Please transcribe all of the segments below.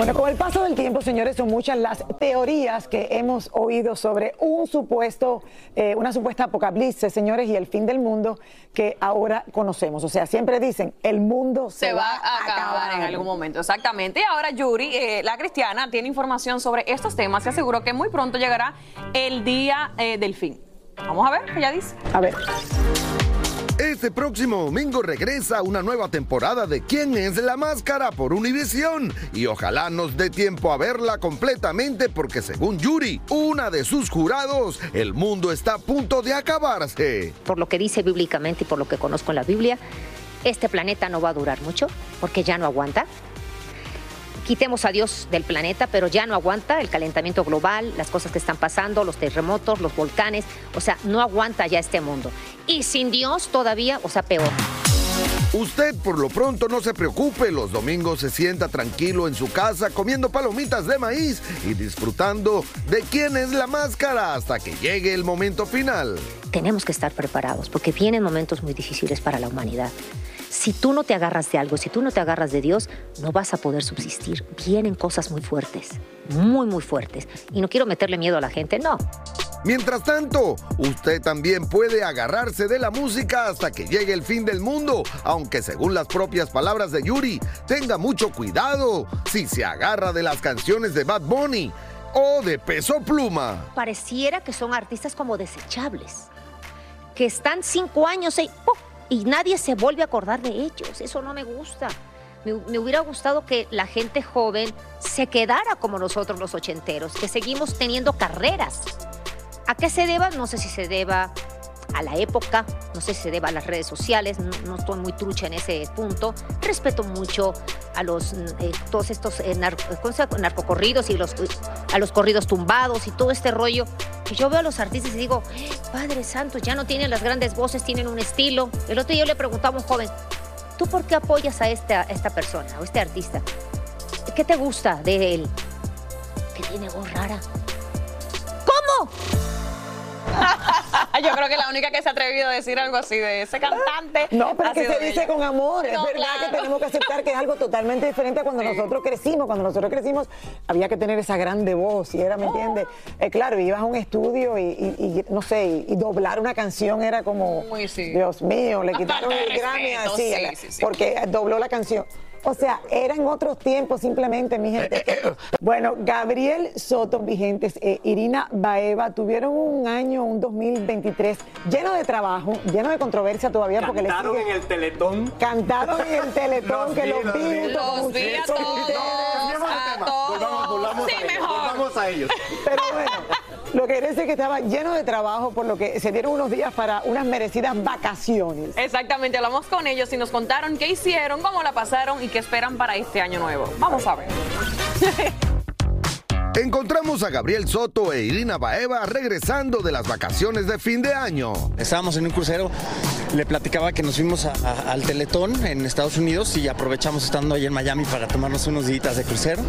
Bueno, con el paso del tiempo, señores, son muchas las teorías que hemos oído sobre un supuesto, eh, una supuesta apocalipsis, señores, y el fin del mundo que ahora conocemos. O sea, siempre dicen, el mundo se, se va a acabar, en algún momento, exactamente. Y ahora Yuri, eh, la cristiana, tiene información sobre estos temas y aseguró que muy pronto llegará el día eh, del fin. Vamos a ver, ella dice. A ver. Este próximo domingo regresa una nueva temporada de ¿Quién es la máscara? por Univisión. Y ojalá nos dé tiempo a verla completamente porque según Yuri, una de sus jurados, el mundo está a punto de acabarse. Por lo que dice bíblicamente y por lo que conozco en la Biblia, este planeta no va a durar mucho porque ya no aguanta. Quitemos a Dios del planeta, pero ya no aguanta el calentamiento global, las cosas que están pasando, los terremotos, los volcanes, o sea, no aguanta ya este mundo. Y sin Dios todavía, o sea, peor. Usted por lo pronto no se preocupe, los domingos se sienta tranquilo en su casa comiendo palomitas de maíz y disfrutando de quién es la máscara hasta que llegue el momento final. Tenemos que estar preparados porque vienen momentos muy difíciles para la humanidad. Si tú no te agarras de algo, si tú no te agarras de Dios, no vas a poder subsistir. Vienen cosas muy fuertes, muy, muy fuertes. Y no quiero meterle miedo a la gente, no. Mientras tanto, usted también puede agarrarse de la música hasta que llegue el fin del mundo, aunque según las propias palabras de Yuri, tenga mucho cuidado si se agarra de las canciones de Bad Bunny o de Peso Pluma. Pareciera que son artistas como desechables, que están cinco años y, ¡pum! Y nadie se vuelve a acordar de ellos. Eso no me gusta. Me, hubiera gustado que la gente joven se quedara como nosotros los ochenteros, que seguimos teniendo carreras. ¿A qué se deba? No sé si se deba a la época, no sé si se deba a las redes sociales, no, estoy muy trucha en ese punto. Respeto mucho a los eh, todos estos eh, narco, narcocorridos y a los corridos tumbados y todo este rollo. Yo veo a los artistas y digo, Padre Santo, ya no tienen las grandes voces, tienen un estilo. El otro día yo le preguntaba a un joven, ¿tú por qué apoyas a esta, esta persona o este artista? ¿Qué te gusta de él? Que tiene voz rara. Yo creo que la única que se ha atrevido a decir algo así de ese cantante. No, pero es que se dice con amor. Es verdad claro. que tenemos que aceptar que es algo totalmente diferente a cuando nosotros crecimos. Cuando nosotros crecimos había que tener esa grande voz y era, ¿me entiendes? Eh, claro, ibas a un estudio y, y- y, no sé, y, y doblar una canción era como, Uy, sí. Dios mío, le quitaron el Grammy así, sí, sí. porque dobló la canción. O sea, eran otros tiempos simplemente, mi gente. Bueno, Gabriel Soto, vigentes, eh, Irina Baeva tuvieron un año, un 2023 lleno de trabajo, lleno de controversia todavía porque les Cantaron sigue- en el Teletón. Cantaron en el Teletón, Los que vi, los los vi Los vi a todos. Sí, a ellos. mejor. Volvamos a ellos. Pero bueno, lo que decir que estaba lleno de trabajo, por lo que se dieron unos días para unas merecidas vacaciones. Exactamente, hablamos con ellos y nos contaron qué hicieron, cómo la pasaron y qué esperan para este año nuevo. Vamos a ver. Encontramos a Gabriel Soto e Irina Baeva regresando de las vacaciones de fin de año. Estábamos en un crucero, le platicaba que nos fuimos a- a- al Teletón en Estados Unidos y aprovechamos estando ahí en Miami para tomarnos unos días de crucero.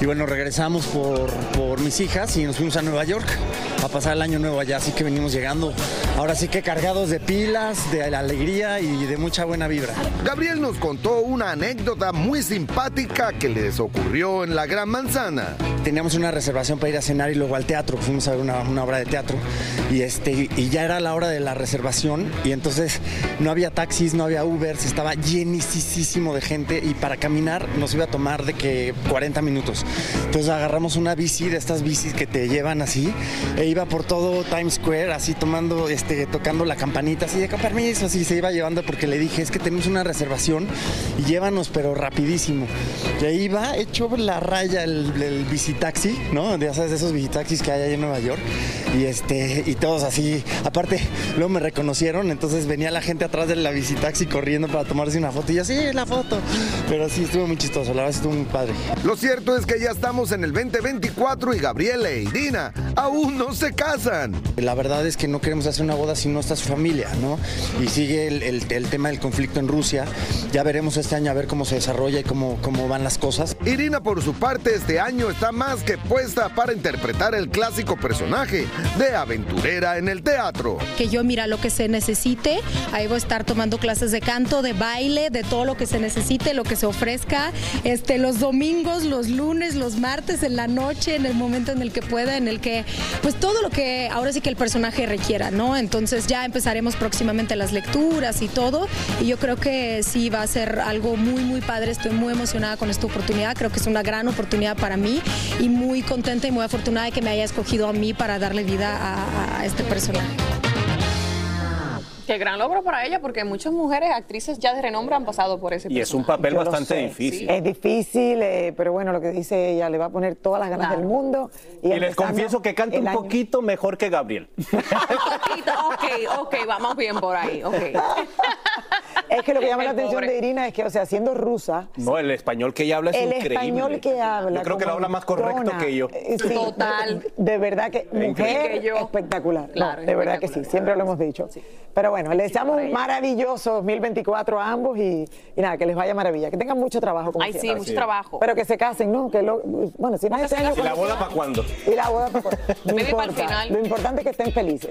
Y bueno, regresamos por, por mis hijas y nos fuimos a Nueva York a pasar el año nuevo allá. Así que venimos llegando ahora sí que cargados de pilas, de la alegría y de mucha buena vibra. Gabriel nos contó una anécdota muy simpática que les ocurrió en la Gran Manzana. Teníamos una reservación para ir a cenar y luego al teatro, fuimos a ver una, una obra de teatro y, este, y ya era la hora de la reservación y entonces no había taxis, no había Ubers, estaba llenísimo de gente y para caminar nos iba a tomar de que 40 minutos. Entonces agarramos una bici de estas bicis que te llevan así e iba por todo Times Square así tomando, este, tocando la campanita así de con permiso, así se iba llevando porque le dije es que tenemos una reservación y llévanos pero rapidísimo. Y ahí iba hecho la raya el, el bicitaxi ¿no? Ya sabes, de esos visitaxis que hay ahí en Nueva York. Y, este, todos así, aparte, luego me reconocieron, entonces venía la gente atrás de la visitaxi corriendo para tomarse una foto. Y yo, sí, la foto. Pero sí, estuvo muy chistoso, la verdad estuvo muy padre. Lo cierto es que ya estamos en el 2024 y Gabriela e Irina aún no se casan. La verdad es que no queremos hacer una boda si no está su familia, ¿no? Y sigue el, el- el tema del conflicto en Rusia. Ya veremos este año a ver cómo se desarrolla y cómo, cómo van las cosas. Irina, por su parte, este año está más que puesta para interpretar el clásico personaje de aventurera en el teatro. que yo mira lo que se necesite, ahí voy a estar tomando clases de canto, de baile, de todo lo que se necesite, lo que se ofrezca, este los domingos, los lunes, los martes en la noche, en el momento en el que pueda, en el que pues todo lo que ahora sí que el personaje requiera, ¿no? Entonces ya empezaremos próximamente las lecturas y todo y yo creo que sí va a ser algo muy muy padre, estoy muy emocionada con esta oportunidad, creo que es una gran oportunidad para mí y muy contenta y muy afortunada de que me haya escogido a mí para darle vida a- a este personaje. Qué gran logro para ella, porque muchas mujeres, actrices ya de renombre han pasado por ese Y es un papel Yo bastante difícil. Es difícil, eh, pero bueno, lo que dice ella, le va a poner todas las ganas Claro. del mundo. Y les confieso que canta un año. poquito mejor que Gabriel. ok, ok, vamos bien por ahí, ok. Es que lo que llama la El atención pobre. de Irina es que, o sea, siendo rusa, No, el español que ella habla es el increíble. español que habla. Yo creo que lo habla más correcto que yo. eh, sí, Total. De, de verdad que mujer increíble. Que yo. espectacular. Claro, No, de verdad que sí, siempre lo hemos dicho. Pero bueno, les deseamos un maravilloso 2024 a ambos y, y nada, que les vaya maravilla. Que tengan mucho trabajo. Como Ay, sí, mucho trabajo. Pero que se casen, ¿no? Que lo, bueno, si no es este año. ¿Y la boda para cuándo? Y la boda para No para el importa. final. Lo importante es que estén felices.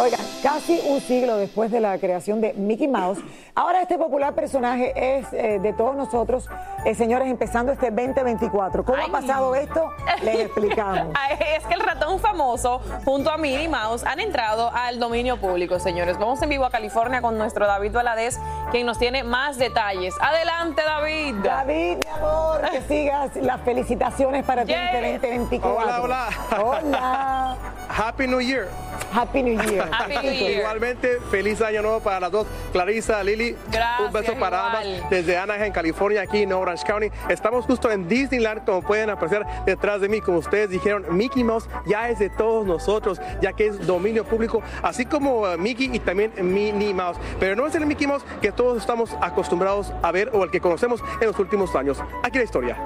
Oigan, casi un siglo después de la creación de Mickey Mouse, ahora este popular personaje es eh, de todos nosotros, eh, señores, empezando este 2024. ¿Cómo Ay. ha pasado esto? Les explicamos. Es que el ratón famoso junto a Minnie Mouse han entrado al dominio público, señores. Vamos en vivo a California con nuestro David Valadez, quien nos tiene más detalles. Adelante, David. David, mi amor, que sigas las felicitaciones para ti este 2024. Hola, hola. Hola. Happy New Year. Happy New Year. Happy New Year. Igualmente, feliz año nuevo para las dos. Clarisa, Lili, Gracias, un beso para igual. ambas desde Anaheim, California, aquí en Orange County. Estamos justo en Disneyland, como pueden apreciar detrás de mí. Como ustedes dijeron, Mickey Mouse ya es de todos nosotros, ya que es dominio público, así como eh, Mickey y también Minnie Mouse. Pero no es el Mickey Mouse que todos estamos acostumbrados a ver o el que conocemos en los últimos años. Aquí la historia.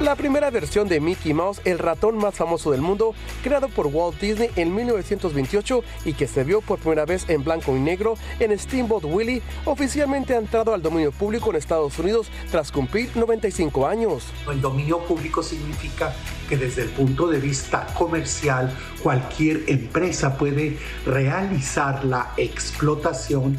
La primera versión de Mickey Mouse, el ratón más famoso del mundo, creado por Walt Disney en 1928 y que se vio por primera vez en blanco y negro en Steamboat Willie, oficialmente ha entrado al dominio público en Estados Unidos tras cumplir 95 años. El dominio público significa que desde el punto de vista comercial cualquier empresa puede realizar la explotación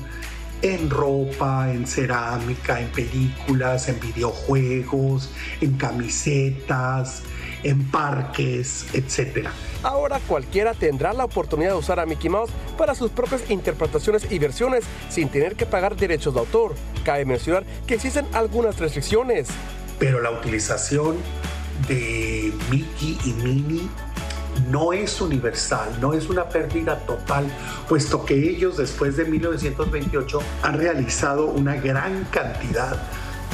en ropa, en cerámica, en películas, en videojuegos, en camisetas, en parques, etc. Ahora cualquiera tendrá la oportunidad de usar a Mickey Mouse para sus propias interpretaciones y versiones sin tener que pagar derechos de autor. Cabe mencionar que existen algunas restricciones. Pero la utilización de Mickey y Minnie no es universal, no es una pérdida total, puesto que ellos después de 1928 han realizado una gran cantidad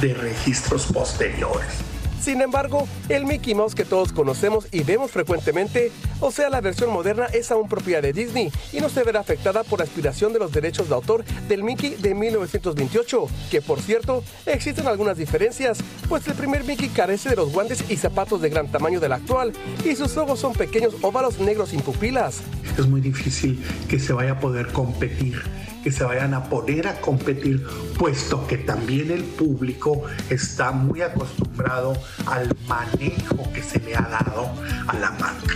de registros posteriores. Sin embargo, el Mickey Mouse que todos conocemos y vemos frecuentemente, o sea, la versión moderna es aún propiedad de Disney y no se verá afectada por la aspiración de los derechos de autor del Mickey de 1928, que por cierto, existen algunas diferencias, pues el primer Mickey carece de los guantes y zapatos de gran tamaño del actual, y sus ojos son pequeños óvalos negros sin pupilas. Es muy difícil que se vaya a poder competir que se vayan a poner a competir, puesto que también el público está muy acostumbrado al manejo que se le ha dado a la marca.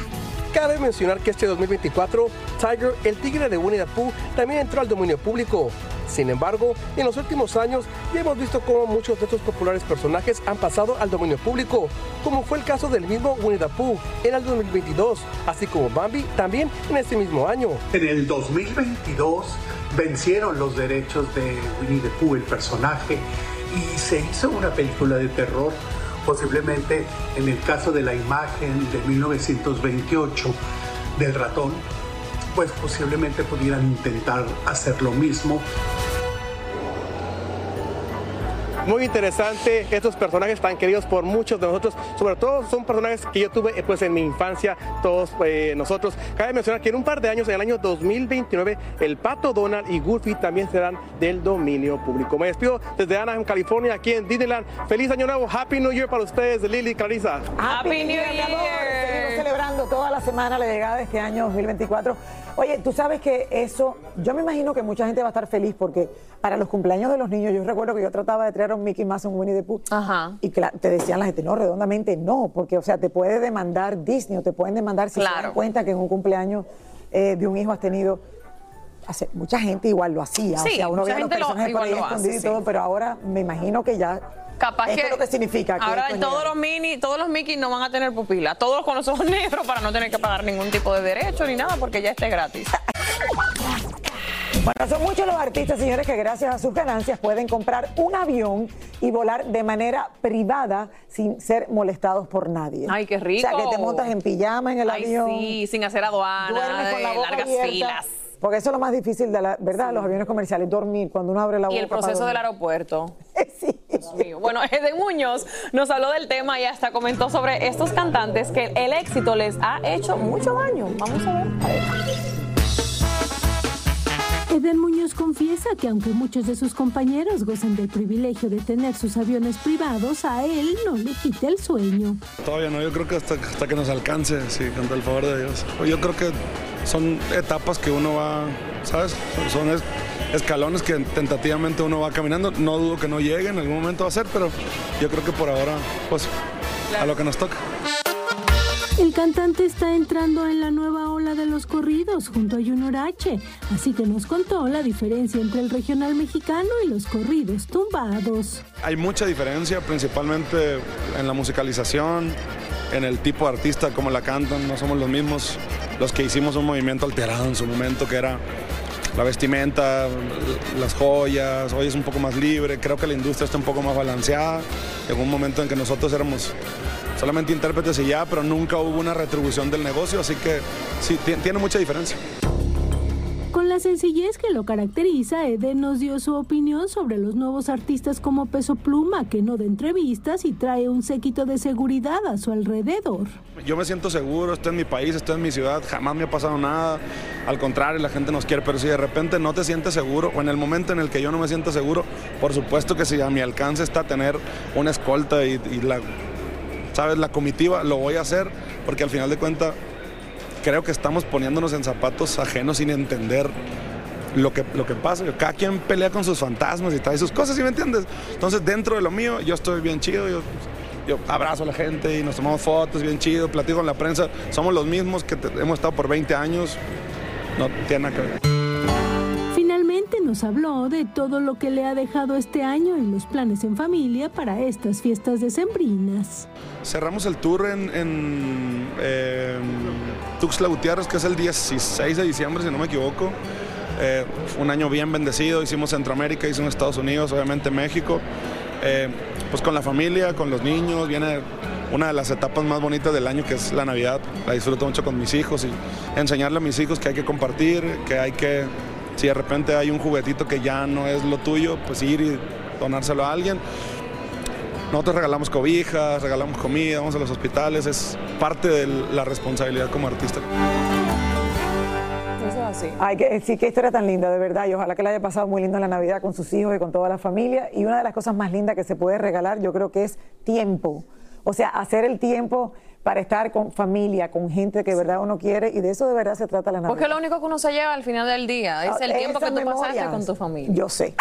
Cabe mencionar que este 2024, Tiger, el tigre de Winnie the Pooh, también entró al dominio público. Sin embargo, en los últimos años ya hemos visto cómo muchos de estos populares personajes han pasado al dominio público, como fue el caso del mismo Winnie the Pooh en el 2022, así como Bambi también en este mismo año. En el 2022 vencieron los derechos de Winnie the Pooh, el personaje, y se hizo una película de terror, posiblemente en el caso de la imagen de 1928 del ratón, pues posiblemente pudieran intentar hacer lo mismo. Muy interesante, estos personajes tan queridos por muchos de nosotros, sobre todo son personajes que yo tuve eh, pues en mi infancia, todos eh, nosotros. Cabe mencionar que en un par de años, en el año 2029, el Pato Donald y Goofy también serán del dominio público. Me despido desde Anaheim, California, aquí en Disneyland. Feliz año nuevo, Happy New Year para ustedes, Lili y Clarisa. Happy New Year. Toda la semana la llegada de este año 2024. Oye, tú sabes que eso, yo me imagino que mucha gente va a estar feliz porque para los cumpleaños de los niños, yo recuerdo que yo trataba de traer a un Mickey Mouse, un Winnie the Pooh, y cla- te decían la gente, no, redondamente no, porque, o sea, te puede demandar Disney o te pueden demandar si se dan cuenta que en un cumpleaños eh, de un hijo has tenido hace- mucha gente igual lo hacía, Sí, o sea, uno veía los personajes por ahí escondidos y sí. todo, pero ahora me imagino que ya Capaz esto que, es lo que significa. que ahora todos los mini, todos los Mickey no van a tener pupila, todos con los ojos negros para no tener que pagar ningún tipo de derecho ni nada porque ya esté gratis. Bueno, son muchos los artistas, señores, que gracias a sus ganancias pueden comprar un avión y volar de manera privada sin ser molestados por nadie. Ay, qué rico. O sea, que te montas en pijama en el Ay, avión. sí, sin hacer aduana, duermes con la de boca largas abierta, filas. Porque eso es lo más difícil de la, ¿verdad? Los aviones comerciales, dormir cuando uno abre la boca. Y el proceso del aeropuerto. Dios mío. Bueno, Eden Muñoz nos habló del tema y hasta comentó sobre estos cantantes que el éxito les ha hecho mucho daño. Vamos a ver. A ver. Eden Muñoz confiesa que aunque muchos de sus compañeros gozan del privilegio de tener sus aviones privados, a él no le quita el sueño. Todavía no, yo creo que hasta, hasta que nos alcance, sí, con el favor de Dios. Yo creo que son etapas que uno va, ¿sabes? Son, son es- escalones que tentativamente uno va caminando. No dudo que no llegue, en algún momento va a ser, pero yo creo que por ahora, pues, a lo que nos toca. El cantante está entrando en la nueva ola de los corridos junto a Junior H, así que nos contó la diferencia entre el regional mexicano y los corridos tumbados. Hay mucha diferencia, principalmente en la musicalización, en el tipo de artista, como la cantan. No somos los mismos los que hicimos un movimiento alterado en su momento, que era la vestimenta, las joyas. Hoy es un poco más libre. Creo que la industria está un poco más balanceada. Llegó un momento en que nosotros éramos solamente intérpretes y ya, pero nunca hubo una retribución del negocio, así que sí, ti- tiene mucha diferencia. Sencillez que lo caracteriza, Eden nos dio su opinión sobre los nuevos artistas como Peso Pluma, que no da entrevistas y trae un séquito de seguridad a su alrededor. Yo me siento seguro, estoy en mi país, estoy en mi ciudad, jamás me ha pasado nada. Al contrario, la gente nos quiere, pero si de repente no te sientes seguro o en el momento en el que yo no me siento seguro, por supuesto que si a mi alcance está tener una escolta y, y la, sabes, la comitiva, lo voy a hacer porque al final de cuentas creo que estamos poniéndonos en zapatos ajenos sin entender lo que, lo que pasa. Cada quien pelea con sus fantasmas y trae sus cosas, ¿sí me entiendes? Entonces, dentro de lo mío, yo estoy bien chido, yo, abrazo a la gente y nos tomamos fotos bien chido, platico con la prensa. Somos los mismos que hemos estado por 20 años, no tiene nada que ver. Nos habló de todo lo que le ha dejado este año y los planes en familia para estas fiestas decembrinas. Cerramos el tour en, en, eh, Gutiérrez, que es el 16 de diciembre, si no me equivoco. Eh, un año bien bendecido, hicimos Centroamérica, hicimos Estados Unidos, obviamente México. Eh, pues con la familia, con los niños, viene una de las etapas más bonitas del año, que es la Navidad. La disfruto mucho con mis hijos y enseñarle a mis hijos que hay que compartir, que hay que, si de repente hay un juguetito que ya no es lo tuyo, pues ir y donárselo a alguien. Nosotros regalamos cobijas, regalamos comida, vamos a los hospitales, es parte de la responsabilidad como artista. Eso es así. Ay, que, sí, qué historia tan linda, de verdad. Y ojalá que la haya pasado muy lindo en la Navidad con sus hijos y con toda la familia. Y una de las cosas más lindas que se puede regalar, yo creo que es tiempo. O sea, hacer el tiempo para estar con familia, con gente que de verdad uno quiere. Y de eso de verdad se trata la Navidad. Porque lo único que uno se lleva al final del día es el Ah, tiempo que tú pasaste con tu familia. Yo sé.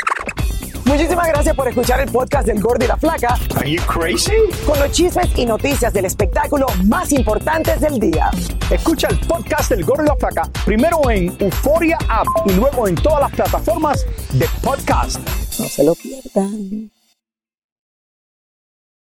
Muchísimas gracias por escuchar el podcast del Gordo y la Flaca. Are you crazy? Con los chismes y noticias del espectáculo más importantes del día. Escucha el podcast del Gordo y la Flaca primero en Euforia App y luego en todas las plataformas de podcast. No se lo pierdan.